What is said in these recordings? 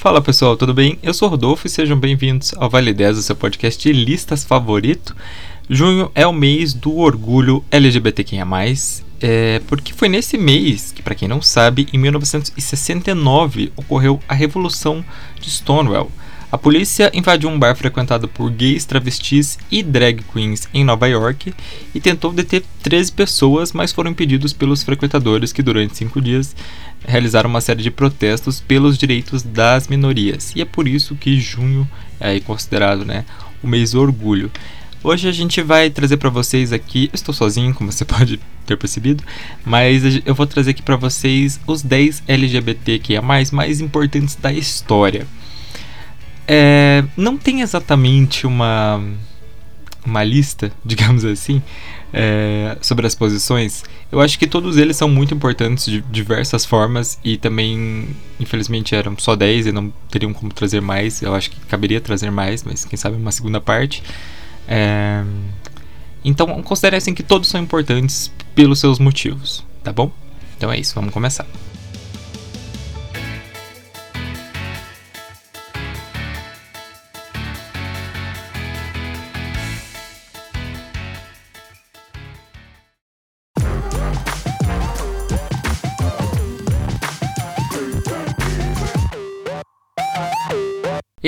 Fala pessoal, tudo bem? Eu sou Rodolfo e sejam bem-vindos ao Vale 10, o seu podcast de listas favorito. Junho é o mês do orgulho LGBTQIA+, é, porque foi nesse mês que, para quem não sabe, em 1969 ocorreu a Revolução de Stonewall. A polícia invadiu um bar frequentado por gays, travestis e drag queens em Nova York e tentou deter 13 pessoas, mas foram impedidos pelos frequentadores que, durante cinco dias, realizaram uma série de protestos pelos direitos das minorias. E é por isso que junho é considerado né, o mês do orgulho. Hoje a gente vai trazer para vocês aqui, estou sozinho, como você pode ter percebido, mas eu vou trazer aqui para vocês os 10 LGBTQIA+, mais importantes da história. É, não tem exatamente uma uma lista, digamos assim, é, sobre as posições, eu acho que todos eles são muito importantes de diversas formas e também, infelizmente, eram só 10 e não teriam como trazer mais. Eu acho que caberia trazer mais, mas quem sabe uma segunda parte. É, então, considere assim que todos são importantes pelos seus motivos, tá bom? Então é isso, vamos começar.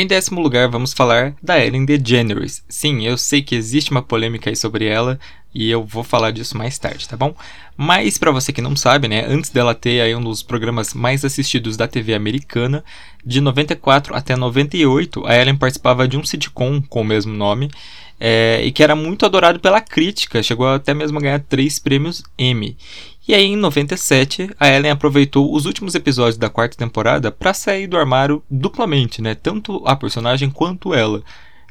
Em décimo lugar, vamos falar da Ellen DeGeneres. Sim, eu sei que existe uma polêmica aí sobre ela e eu vou falar disso mais tarde, tá bom? Mas para você que não sabe, né, antes dela ter aí um dos programas mais assistidos da TV americana, de 94 até 98, a Ellen participava de um sitcom com o mesmo nome é, e que era muito adorado pela crítica, chegou até mesmo a ganhar três prêmios Emmy. E aí, em 97, a Ellen aproveitou os últimos episódios da quarta temporada para sair do armário duplamente, né? Tanto a personagem quanto ela.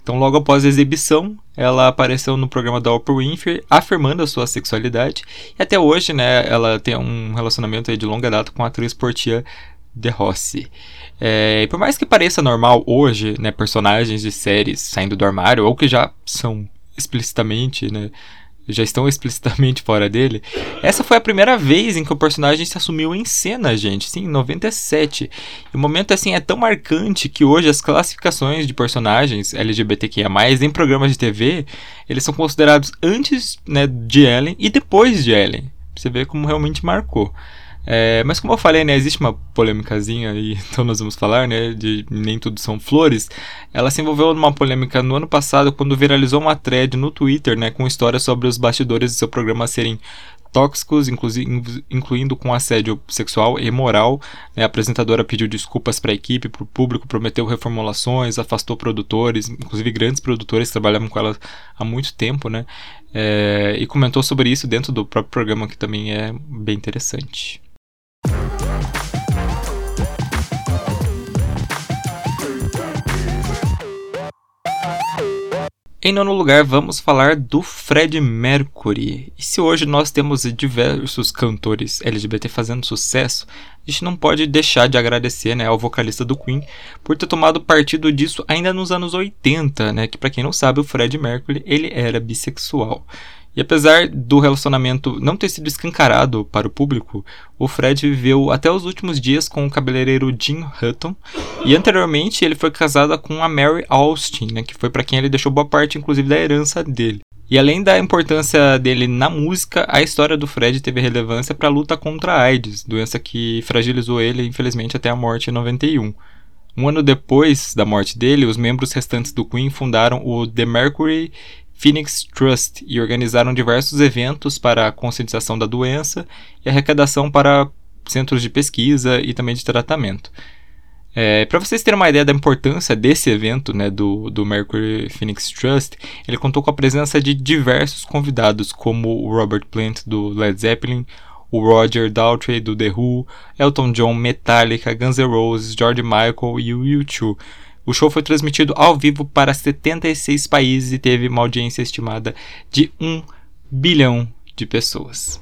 Então, logo após a exibição, ela apareceu no programa da Oprah Winfrey, afirmando a sua sexualidade. E até hoje, né, ela tem um relacionamento de longa data com a atriz Portia de Rossi. É, e por mais que pareça normal hoje, né, personagens de séries saindo do armário, ou que já são explicitamente, né, já estão explicitamente fora dele. Essa foi a primeira vez em que o personagem se assumiu em cena, gente. Sim, em 97. E o momento assim é tão marcante que hoje as classificações de personagens LGBTQIA+, em programas de TV, eles são considerados antes né, de Ellen e depois de Ellen. Você vê como realmente marcou. É, mas como eu falei, né, existe uma polêmicazinha aí, então nós vamos falar, né, de nem tudo são flores. Ela se envolveu numa polêmica no ano passado quando viralizou uma thread no Twitter, né, com histórias sobre os bastidores do seu programa serem tóxicos, incluindo com assédio sexual e moral. Né, a apresentadora pediu desculpas para a equipe, para o público, prometeu reformulações, afastou produtores, inclusive grandes produtores que trabalhavam com ela há muito tempo, né? É, e comentou sobre isso dentro do próprio programa, que também é bem interessante. Em nono lugar, vamos falar do Fred Mercury. E se hoje nós temos diversos cantores LGBT fazendo sucesso, a gente não pode deixar de agradecer né, ao vocalista do Queen por ter tomado partido disso ainda nos anos 80, né, que para quem não sabe, o Fred Mercury ele era bissexual. E apesar do relacionamento não ter sido escancarado para o público, o Fred viveu até os últimos dias com o cabeleireiro Jim Hutton e anteriormente ele foi casado com a Mary Austin, né, que foi para quem ele deixou boa parte inclusive da herança dele. E além da importância dele na música, a história do Fred teve relevância para a luta contra a AIDS, doença que fragilizou ele infelizmente até a morte em 91. Um ano depois da morte dele, os membros restantes do Queen fundaram o The Mercury Phoenix Trust e organizaram diversos eventos para a conscientização da doença e arrecadação para centros de pesquisa e também de tratamento. É, para vocês terem uma ideia da importância desse evento, né, do, do Mercury Phoenix Trust, ele contou com a presença de diversos convidados, como o Robert Plant do Led Zeppelin, o Roger Daltrey do The Who, Elton John, Metallica, Guns N' Roses, George Michael e o U2. O show foi transmitido ao vivo para 76 países e teve uma audiência estimada de 1 bilhão de pessoas.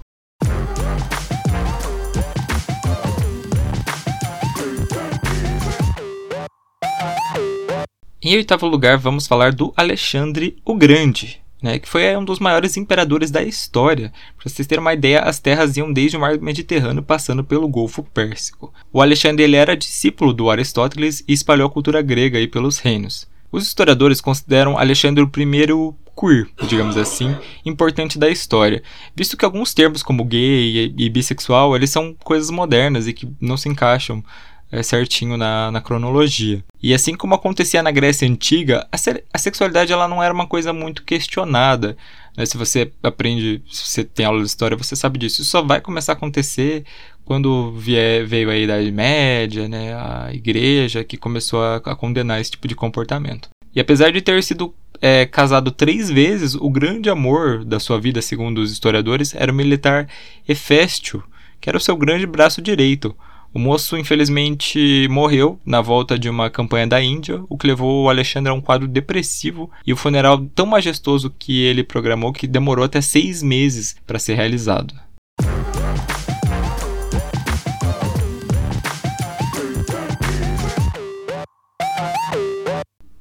Em oitavo lugar, vamos falar do Alexandre o Grande. Né, que foi um dos maiores imperadores da história. Para vocês terem uma ideia, as terras iam desde o mar Mediterrâneo passando pelo Golfo Pérsico. O Alexandre era discípulo do Aristóteles e espalhou a cultura grega aí pelos reinos. Os historiadores consideram Alexandre o primeiro queer, digamos assim, importante da história, visto que alguns termos como gay e bissexual eles são coisas modernas e que não se encaixam é, certinho na, na, cronologia. E assim como acontecia na Grécia Antiga, a, a sexualidade ela não era uma coisa muito questionada. Né? Se você aprende, se você tem aula de história, você sabe disso. Isso só vai começar a acontecer quando vier, veio a Idade Média, né? a igreja que começou a, a condenar esse tipo de comportamento. E apesar de ter sido é, casado três vezes, o grande amor da sua vida, segundo os historiadores, era o militar Heféstio, que era o seu grande braço direito. O moço, infelizmente, morreu na volta de uma campanha da Índia, o que levou o Alexandre a um quadro depressivo e o funeral tão majestoso que ele programou que demorou até seis meses para ser realizado.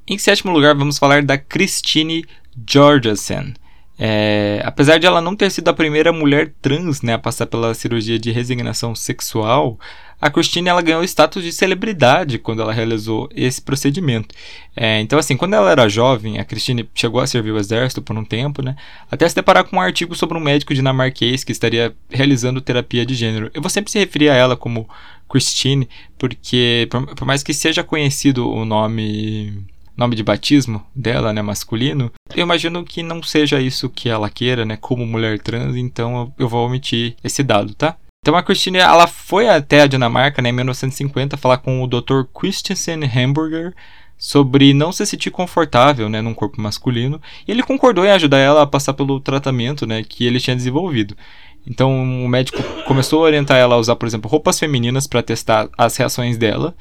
Em sétimo lugar, vamos falar da Christine Georgeson. É, apesar de ela não ter sido a primeira mulher trans né, a passar pela cirurgia de resignação sexual, a Christine ela ganhou status de celebridade quando ela realizou esse procedimento. É, então, assim, quando ela era jovem, a Christine chegou a servir o exército por um tempo, né, até se deparar com um artigo sobre um médico dinamarquês que estaria realizando terapia de gênero. Eu vou sempre se referir a ela como Christine, porque, por, por mais que seja conhecido o nome nome de batismo dela, né, masculino, eu imagino que não seja isso que ela queira, né, como mulher trans, então eu vou omitir esse dado, tá? Então a Christine, ela foi até a Dinamarca, né, em 1950, falar com o Dr. Christensen Hamburger sobre não se sentir confortável, né, num corpo masculino, e ele concordou em ajudar ela a passar pelo tratamento, né, que ele tinha desenvolvido. Então o médico começou a orientar ela a usar, por exemplo, roupas femininas para testar as reações dela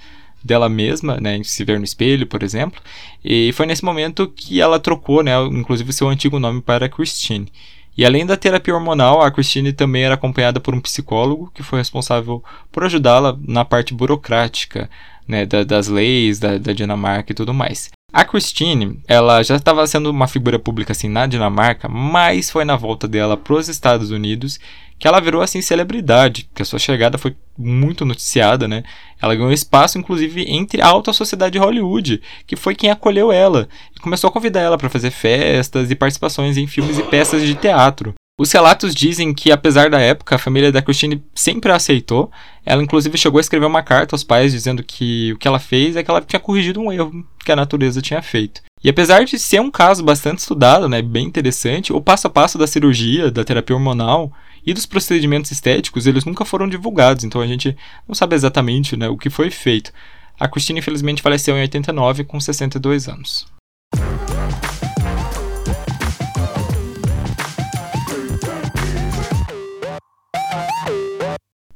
dela mesma, né, se ver no espelho, por exemplo. E foi nesse momento que ela trocou, né, inclusive seu antigo nome para Christine. E além da terapia hormonal, a Christine também era acompanhada por um psicólogo que foi responsável por ajudá-la na parte burocrática, né, da, das leis da, da Dinamarca e tudo mais. A Christine, ela já estava sendo uma figura pública assim na Dinamarca, mas foi na volta dela para os Estados Unidos que ela virou assim celebridade, que a sua chegada foi muito noticiada, né? Ela ganhou espaço inclusive entre a alta sociedade de Hollywood, que foi quem acolheu ela e começou a convidar ela para fazer festas e participações em filmes e peças de teatro. Os relatos dizem que, apesar da época, a família da Christine sempre a aceitou. Ela, inclusive, chegou a escrever uma carta aos pais dizendo que o que ela fez é que ela tinha corrigido um erro que a natureza tinha feito. E apesar de ser um caso bastante estudado, né, bem interessante, o passo a passo da cirurgia, da terapia hormonal e dos procedimentos estéticos, eles nunca foram divulgados, então a gente não sabe exatamente né, o que foi feito. A Christine, infelizmente, faleceu em 89 com 62 anos.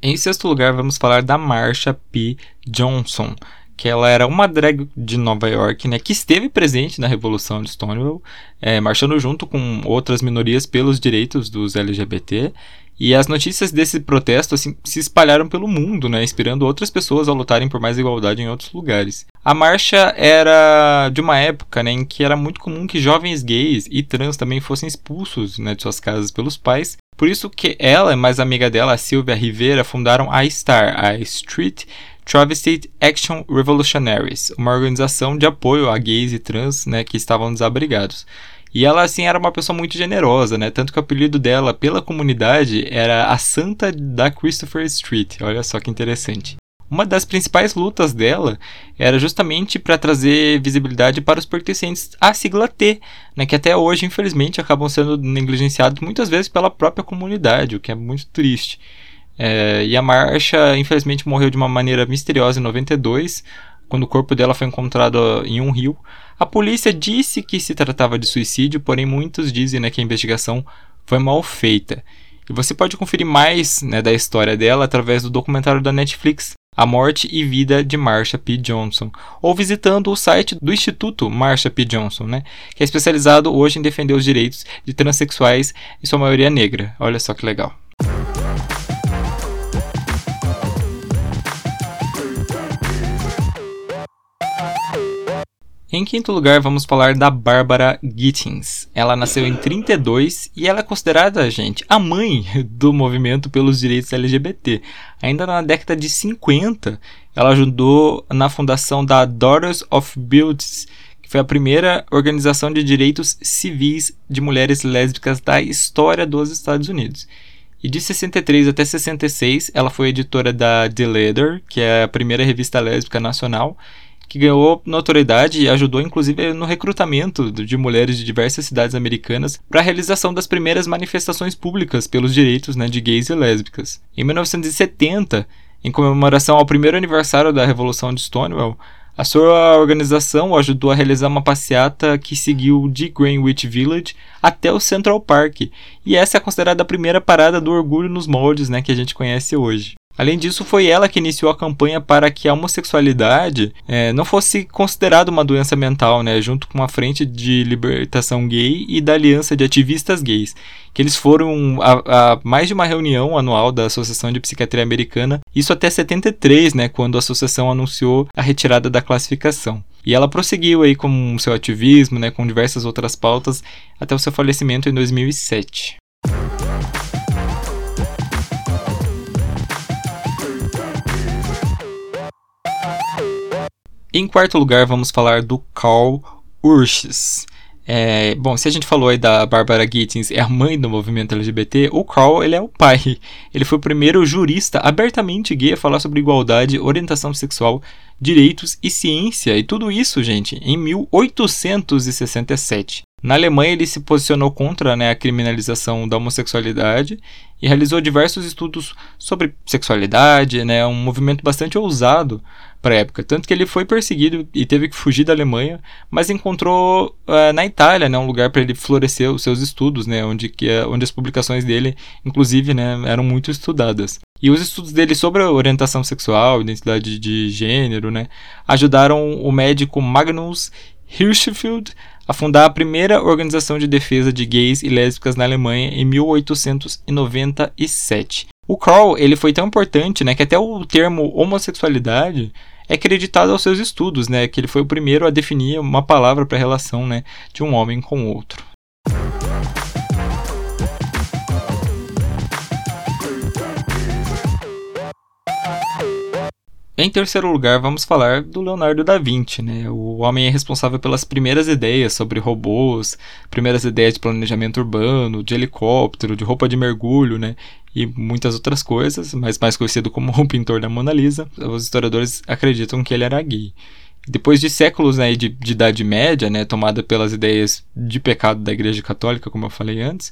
Em sexto lugar, vamos falar da Marsha P. Johnson, que ela era uma drag de Nova York, né, que esteve presente na Revolução de Stonewall, é, marchando junto com outras minorias pelos direitos dos LGBT. E as notícias desse protesto assim, se espalharam pelo mundo, né, inspirando outras pessoas a lutarem por mais igualdade em outros lugares. A marcha era de uma época né, em que era muito comum que jovens gays e trans também fossem expulsos né, de suas casas pelos pais por isso que ela e mais amiga dela, a Silvia Rivera, fundaram a STAR, a Street Travesty Action Revolutionaries, uma organização de apoio a gays e trans né, que estavam desabrigados. E ela, assim, era uma pessoa muito generosa, né? Tanto que o apelido dela pela comunidade era a Santa da Christopher Street. Olha só que interessante. Uma das principais lutas dela era justamente para trazer visibilidade para os pertencentes à sigla T, né, que até hoje, infelizmente, acabam sendo negligenciados muitas vezes pela própria comunidade, o que é muito triste. É, e a Marcha, infelizmente, morreu de uma maneira misteriosa em 92, quando o corpo dela foi encontrado em um rio. A polícia disse que se tratava de suicídio, porém muitos dizem né, que a investigação foi mal feita. E você pode conferir mais né, da história dela através do documentário da Netflix a Morte e Vida de Marsha P. Johnson, ou visitando o site do Instituto Marsha P. Johnson, né, que é especializado hoje em defender os direitos de transexuais e sua maioria negra. Olha só que legal. Em quinto lugar, vamos falar da Barbara Gittins. Ela nasceu em 32 e ela é considerada, gente, a mãe do movimento pelos direitos LGBT. Ainda na década de 50, ela ajudou na fundação da Daughters of Beauty, que foi a primeira organização de direitos civis de mulheres lésbicas da história dos Estados Unidos. E de 63 até 66, ela foi editora da The Leader, que é a primeira revista lésbica nacional, que ganhou notoriedade e ajudou inclusive no recrutamento de mulheres de diversas cidades americanas para a realização das primeiras manifestações públicas pelos direitos né, de gays e lésbicas. Em 1970, em comemoração ao primeiro aniversário da Revolução de Stonewall, a sua organização ajudou a realizar uma passeata que seguiu de Greenwich Village até o Central Park, e essa é considerada a primeira parada do orgulho nos moldes né, que a gente conhece hoje. Além disso, foi ela que iniciou a campanha para que a homossexualidade é, não fosse considerada uma doença mental, né, junto com a Frente de Libertação Gay e da Aliança de Ativistas Gays, que eles foram a, a mais de uma reunião anual da Associação de Psiquiatria Americana, isso até 73, né, quando a associação anunciou a retirada da classificação. E ela prosseguiu aí com seu ativismo, né, com diversas outras pautas, até o seu falecimento em 2007. Em quarto lugar, vamos falar do Carl Urches. É, bom, se a gente falou aí da Barbara Gittins, é a mãe do movimento LGBT, o Carl ele é o pai. Ele foi o primeiro jurista abertamente gay a falar sobre igualdade, orientação sexual, direitos e ciência. E tudo isso, gente, em 1867. Na Alemanha, ele se posicionou contra né, a criminalização da homossexualidade e realizou diversos estudos sobre sexualidade, né, um movimento bastante ousado para a época. Tanto que ele foi perseguido e teve que fugir da Alemanha, mas encontrou uh, na Itália né, um lugar para ele florescer os seus estudos, né, onde, que, uh, onde as publicações dele, inclusive, né, eram muito estudadas. E os estudos dele sobre a orientação sexual, identidade de gênero, né, ajudaram o médico Magnus Hirschfeld a fundar a primeira organização de defesa de gays e lésbicas na Alemanha em 1897. O Kroll ele foi tão importante né, que até o termo homossexualidade é acreditado aos seus estudos, né, que ele foi o primeiro a definir uma palavra para a relação né, de um homem com outro. Em terceiro lugar, vamos falar do Leonardo da Vinci, né? O homem é responsável pelas primeiras ideias sobre robôs, primeiras ideias de planejamento urbano, de helicóptero, de roupa de mergulho, né? E muitas outras coisas, mas mais conhecido como o pintor da Mona Lisa. Os historiadores acreditam que ele era gay. Depois de séculos né, de, de Idade Média, né, tomada pelas ideias de pecado da Igreja Católica, como eu falei antes,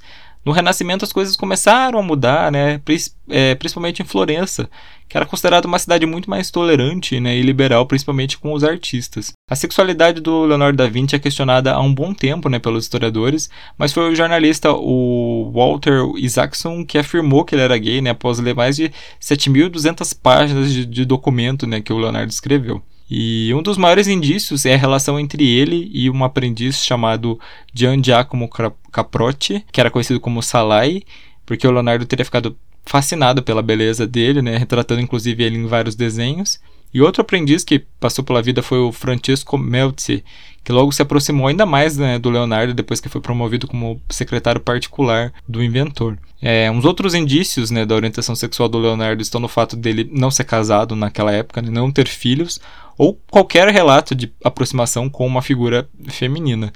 no Renascimento as coisas começaram a mudar, né? É, principalmente em Florença, que era considerada uma cidade muito mais tolerante né, e liberal, principalmente com os artistas. A sexualidade do Leonardo da Vinci é questionada há um bom tempo né, pelos historiadores, mas foi o jornalista o Walter Isaacson que afirmou que ele era gay né, após ler mais de 7.200 páginas de, de documento né, que o Leonardo escreveu. E um dos maiores indícios é a relação entre ele e um aprendiz chamado Gian Giacomo Caprotti, que era conhecido como Salai, porque o Leonardo teria ficado fascinado pela beleza dele, né, retratando inclusive ele em vários desenhos. E outro aprendiz que passou pela vida foi o Francesco Melzi, que logo se aproximou ainda mais né, do Leonardo depois que foi promovido como secretário particular do inventor. É, uns outros indícios né, da orientação sexual do Leonardo estão no fato dele não ser casado naquela época, né, não ter filhos, ou qualquer relato de aproximação com uma figura feminina.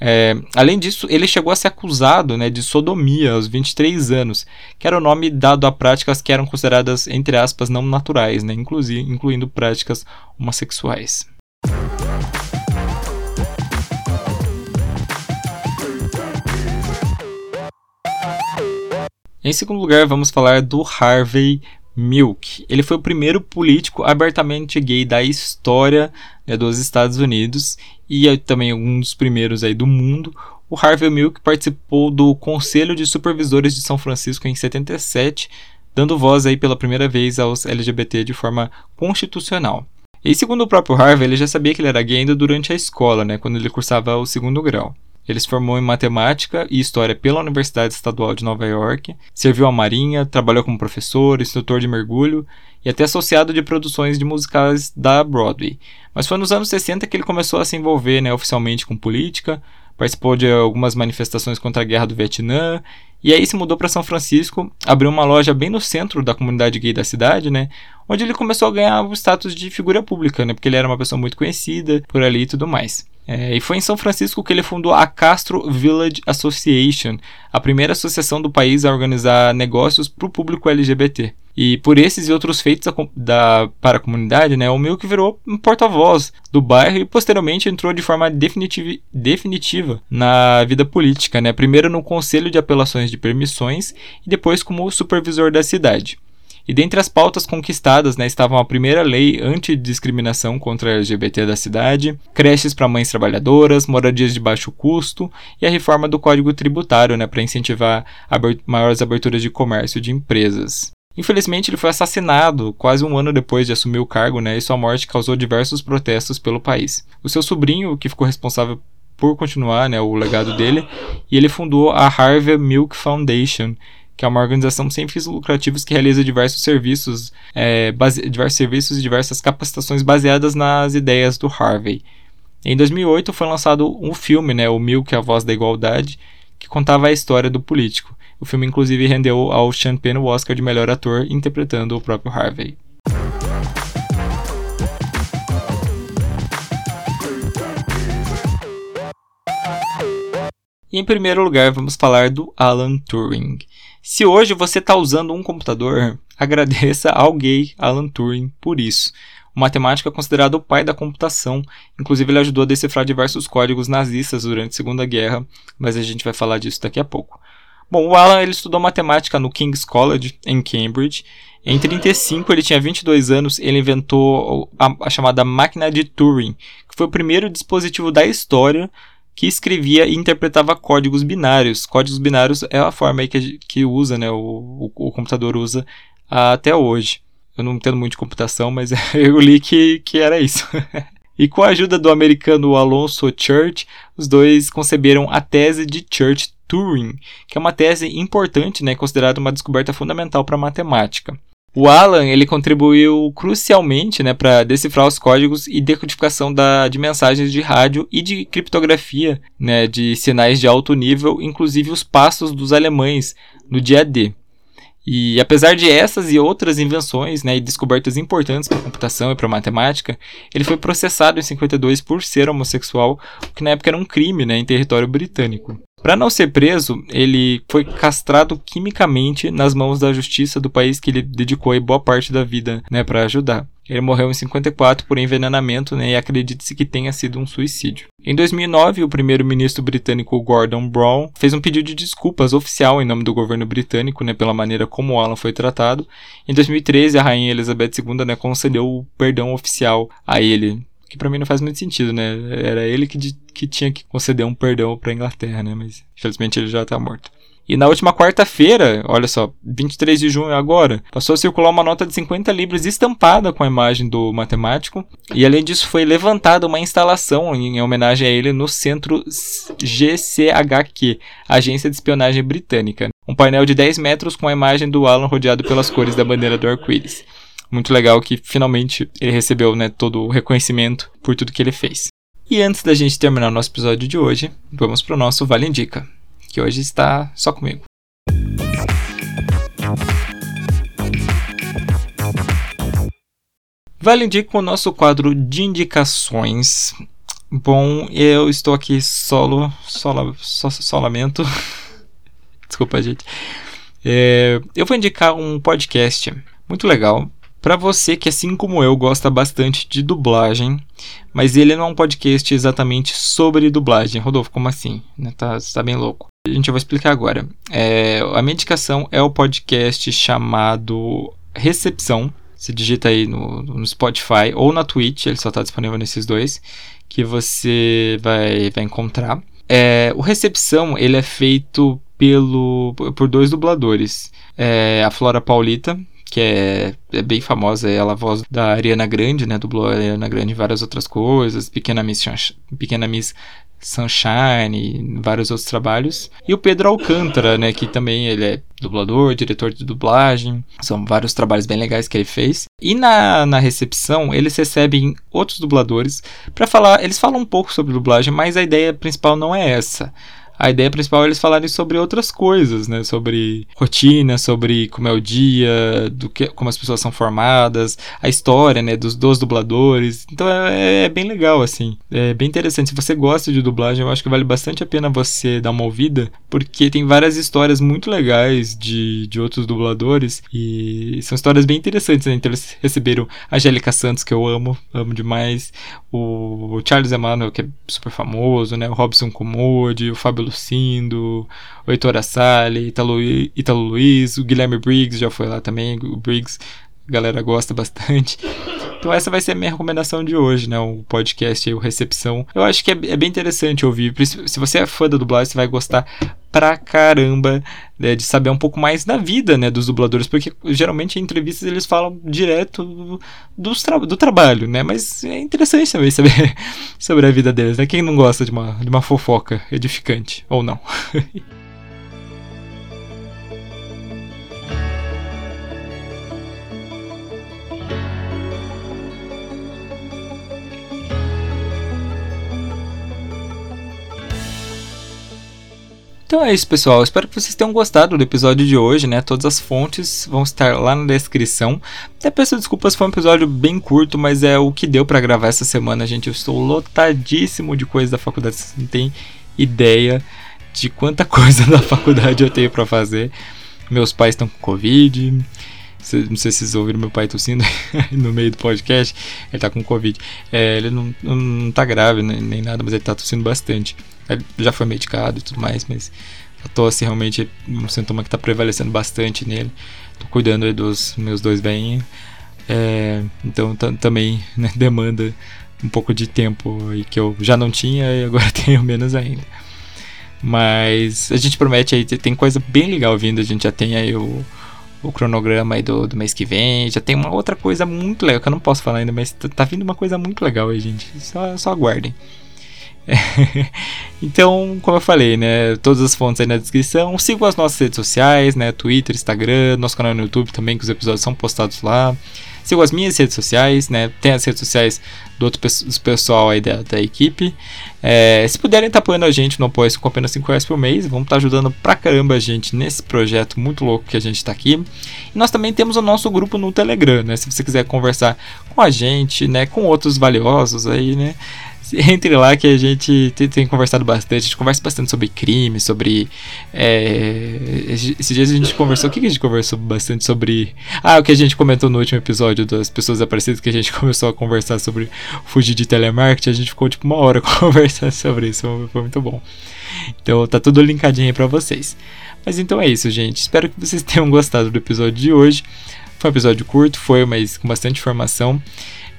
É, além disso, ele chegou a ser acusado né, de sodomia aos 23 anos, que era o nome dado a práticas que eram consideradas, entre aspas, não naturais, né, incluindo práticas homossexuais. Em segundo lugar, vamos falar do Harvey Milk. Ele foi o primeiro político abertamente gay da história né, dos Estados Unidos e é também um dos primeiros aí do mundo. O Harvey Milk participou do Conselho de Supervisores de São Francisco em 77, dando voz aí pela primeira vez aos LGBT de forma constitucional. E segundo o próprio Harvey, ele já sabia que ele era gay ainda durante a escola, né, quando ele cursava o segundo grau. Ele se formou em matemática e história pela Universidade Estadual de Nova York, serviu à Marinha, trabalhou como professor, instrutor de mergulho e até associado de produções de musicais da Broadway. Mas foi nos anos 60 que ele começou a se envolver né, oficialmente com política, participou de algumas manifestações contra a guerra do Vietnã e aí se mudou para São Francisco, abriu uma loja bem no centro da comunidade gay da cidade, né? Onde ele começou a ganhar o status de figura pública, né? Porque ele era uma pessoa muito conhecida por ali e tudo mais. É, e foi em São Francisco que ele fundou a Castro Village Association, a primeira associação do país a organizar negócios para o público LGBT. E por esses e outros feitos da, da, para a comunidade, né, o Milk virou um porta-voz do bairro e posteriormente entrou de forma definitiva, definitiva na vida política, né, primeiro no Conselho de Apelações de Permissões e depois como supervisor da cidade. E dentre as pautas conquistadas né, estavam a primeira lei antidiscriminação contra a LGBT da cidade, creches para mães trabalhadoras, moradias de baixo custo e a reforma do Código Tributário né, para incentivar abert maiores aberturas de comércio de empresas. Infelizmente, ele foi assassinado quase um ano depois de assumir o cargo, né, e sua morte causou diversos protestos pelo país. O seu sobrinho, que ficou responsável por continuar né, o legado dele, e ele fundou a Harvey Milk Foundation, que é uma organização sem fins lucrativos que realiza diversos serviços, é, base, diversos serviços e diversas capacitações baseadas nas ideias do Harvey. Em 2008 foi lançado um filme, né, o Milk, a Voz da Igualdade, que contava a história do político. O filme inclusive rendeu ao Sean Penn o Oscar de melhor ator interpretando o próprio Harvey. E em primeiro lugar, vamos falar do Alan Turing. Se hoje você está usando um computador, agradeça ao gay Alan Turing por isso. O matemático é considerado o pai da computação, inclusive ele ajudou a decifrar diversos códigos nazistas durante a Segunda Guerra, mas a gente vai falar disso daqui a pouco. Bom, o Alan ele estudou matemática no King's College, em Cambridge. Em 1935, ele tinha 22 anos, ele inventou a, a chamada máquina de Turing, que foi o primeiro dispositivo da história que escrevia e interpretava códigos binários. Códigos binários é a forma que, que usa, né, o, o, o computador usa até hoje. Eu não entendo muito de computação, mas eu li que, que era isso. e com a ajuda do americano Alonso Church, os dois conceberam a tese de Church-Turing, que é uma tese importante, né, considerada uma descoberta fundamental para a matemática. O Alan ele contribuiu crucialmente né, para decifrar os códigos e decodificação da, de mensagens de rádio e de criptografia né, de sinais de alto nível, inclusive os passos dos alemães no dia D. E apesar de essas e outras invenções né, e descobertas importantes para a computação e para a matemática, ele foi processado em 52 por ser homossexual, o que na época era um crime né, em território britânico. Para não ser preso, ele foi castrado quimicamente nas mãos da justiça do país que ele dedicou boa parte da vida né, para ajudar. Ele morreu em 54 por envenenamento né, e acredita-se que tenha sido um suicídio. Em 2009, o primeiro-ministro britânico Gordon Brown fez um pedido de desculpas oficial em nome do governo britânico né, pela maneira como Alan foi tratado. Em 2013, a rainha Elizabeth II né, concedeu o perdão oficial a ele que para mim não faz muito sentido, né? Era ele que, que tinha que conceder um perdão para Inglaterra, né? Mas infelizmente ele já tá morto. E na última quarta-feira, olha só, 23 de junho agora, passou a circular uma nota de 50 libras estampada com a imagem do matemático. E além disso, foi levantada uma instalação em homenagem a ele no centro GCHQ, Agência de Espionagem Britânica. Um painel de 10 metros com a imagem do Alan rodeado pelas cores da bandeira do arco-íris muito legal que finalmente ele recebeu né, todo o reconhecimento por tudo que ele fez. E antes da gente terminar o nosso episódio de hoje, vamos para o nosso Vale Indica, que hoje está só comigo. Vale Indica o nosso quadro de indicações. Bom, eu estou aqui solo, solo, so, solamento. Desculpa, gente. É, eu vou indicar um podcast muito legal para você que, assim como eu, gosta bastante de dublagem, mas ele não é um podcast exatamente sobre dublagem. Rodolfo, como assim? Né, tá, tá bem louco. A gente vai explicar agora. É, a minha indicação é o podcast chamado Recepção. Você digita aí no, no Spotify ou na Twitch, ele só está disponível nesses dois, que você vai, vai encontrar. É, o Recepção ele é feito pelo, por dois dubladores. É, a Flora Paulita, que é, é bem famosa, ela é a voz da Ariana Grande, né? Dublou a Ariana Grande em várias outras coisas, Pequena Miss, Pequena Miss Sunshine, vários outros trabalhos. E o Pedro Alcântara, né, que também ele é dublador, diretor de dublagem. São vários trabalhos bem legais que ele fez. E na, na recepção, eles recebem outros dubladores para falar, eles falam um pouco sobre dublagem, mas a ideia principal não é essa a ideia principal é eles falarem sobre outras coisas, né? Sobre rotina, sobre como é o dia, do que, como as pessoas são formadas, a história, né? Dos, dos dubladores. Então é, é, bem legal, assim. É bem interessante. Se você gosta de dublagem, eu acho que vale bastante a pena você dar uma ouvida, porque tem várias histórias muito legais de, de outros dubladores e são histórias bem interessantes, né? Então eles receberam a Angélica Santos, que eu amo, amo demais, o Charles Emmanuel, que é super famoso, né? O Robson Comode, o Fábio Lucindo, o Heitor Assali, Italo, Italo Luiz, o Guilherme Briggs já foi lá também, o Briggs, a galera gosta bastante. Então essa vai ser a minha recomendação de hoje, né? O podcast o Recepção. Eu acho que é, é bem interessante ouvir. Se você é fã da dublagem, você vai gostar pra caramba né, de saber um pouco mais da vida né, dos dubladores, porque geralmente em entrevistas eles falam direto do, tra do trabalho, né? Mas é interessante também saber sobre a vida deles, né? Quem não gosta de uma, de uma fofoca edificante, ou não? Então é isso, pessoal. Espero que vocês tenham gostado do episódio de hoje, né? Todas as fontes vão estar lá na descrição. Até peço desculpas, foi um episódio bem curto, mas é o que deu para gravar essa semana, gente. Eu estou lotadíssimo de coisas da faculdade, vocês não têm ideia de quanta coisa da faculdade eu tenho para fazer. Meus pais estão com Covid. Não sei se vocês ouviram meu pai tossindo no meio do podcast. Ele tá com Covid. É, ele não, não, não tá grave nem, nem nada, mas ele tá tossindo bastante. Ele já foi medicado e tudo mais, mas a tosse realmente é um sintoma que está prevalecendo bastante nele. Tô cuidando aí dos meus dois velhinhos. É, então também né, demanda um pouco de tempo e que eu já não tinha e agora tenho menos ainda. Mas a gente promete aí, tem coisa bem legal vindo, a gente já tem aí o, o cronograma aí do, do mês que vem, já tem uma outra coisa muito legal que eu não posso falar ainda, mas tá, tá vindo uma coisa muito legal aí, gente. Só, só aguardem. então, como eu falei, né, todas as fontes aí na descrição. Sigam as nossas redes sociais, né, Twitter, Instagram, nosso canal no YouTube também, que os episódios são postados lá. Sigam as minhas redes sociais, né, tem as redes sociais do outro do pessoal aí da, da equipe. É, se puderem estar tá apoiando a gente no apoio com apenas 5 reais por mês, vamos estar tá ajudando pra caramba a gente nesse projeto muito louco que a gente está aqui. E nós também temos o nosso grupo no Telegram, né, se você quiser conversar com a gente, né, com outros valiosos aí, né, entre lá que a gente tem, tem, conversado bastante. A gente conversa bastante sobre crime, sobre. É, esses dias a gente conversou. O que, que a gente conversou bastante sobre. Ah, o que a gente comentou no último episódio das pessoas aparecidas, que a gente começou a conversar sobre fugir de telemarketing. A gente ficou tipo uma hora conversando sobre isso. Foi muito bom. Então tá tudo linkadinho aí pra vocês. Mas então é isso, gente. Espero que vocês tenham gostado do episódio de hoje. Foi um episódio curto, foi, mas com bastante informação.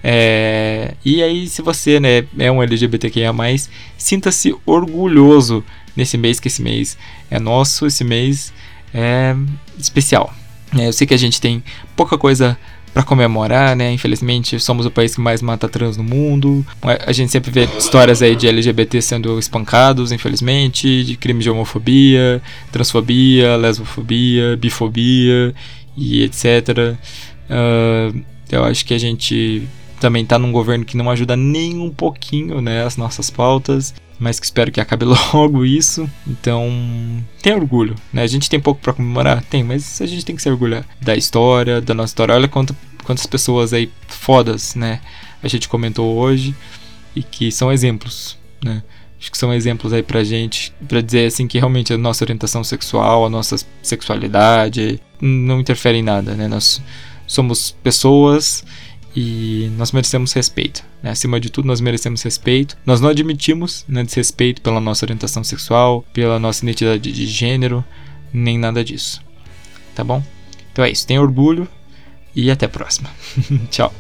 É, e aí, se você né, é um LGBTQIA, sinta-se orgulhoso nesse mês, que esse mês é nosso, esse mês é especial. É, eu sei que a gente tem pouca coisa para comemorar, né? Infelizmente, somos o país que mais mata trans no mundo. A gente sempre vê histórias aí de LGBT sendo espancados, infelizmente, de crimes de homofobia, transfobia, lesbofobia, bifobia e etc. Uh, eu acho que a gente também tá num governo que não ajuda nem um pouquinho, né, as nossas pautas, mas que espero que acabe logo isso. Então, tem orgulho, né? A gente tem pouco para comemorar, tem, mas a gente tem que se orgulhar da história, da nossa história. Olha quanto, quantas pessoas aí fodas, né? A gente comentou hoje e que são exemplos, né? Acho que são exemplos aí pra gente, pra dizer assim que realmente a nossa orientação sexual, a nossa sexualidade não interfere em nada, né? Nós somos pessoas e nós merecemos respeito. Né? Acima de tudo, nós merecemos respeito. Nós não admitimos né, desrespeito pela nossa orientação sexual, pela nossa identidade de gênero, nem nada disso. Tá bom? Então é isso. Tenha orgulho e até a próxima. Tchau.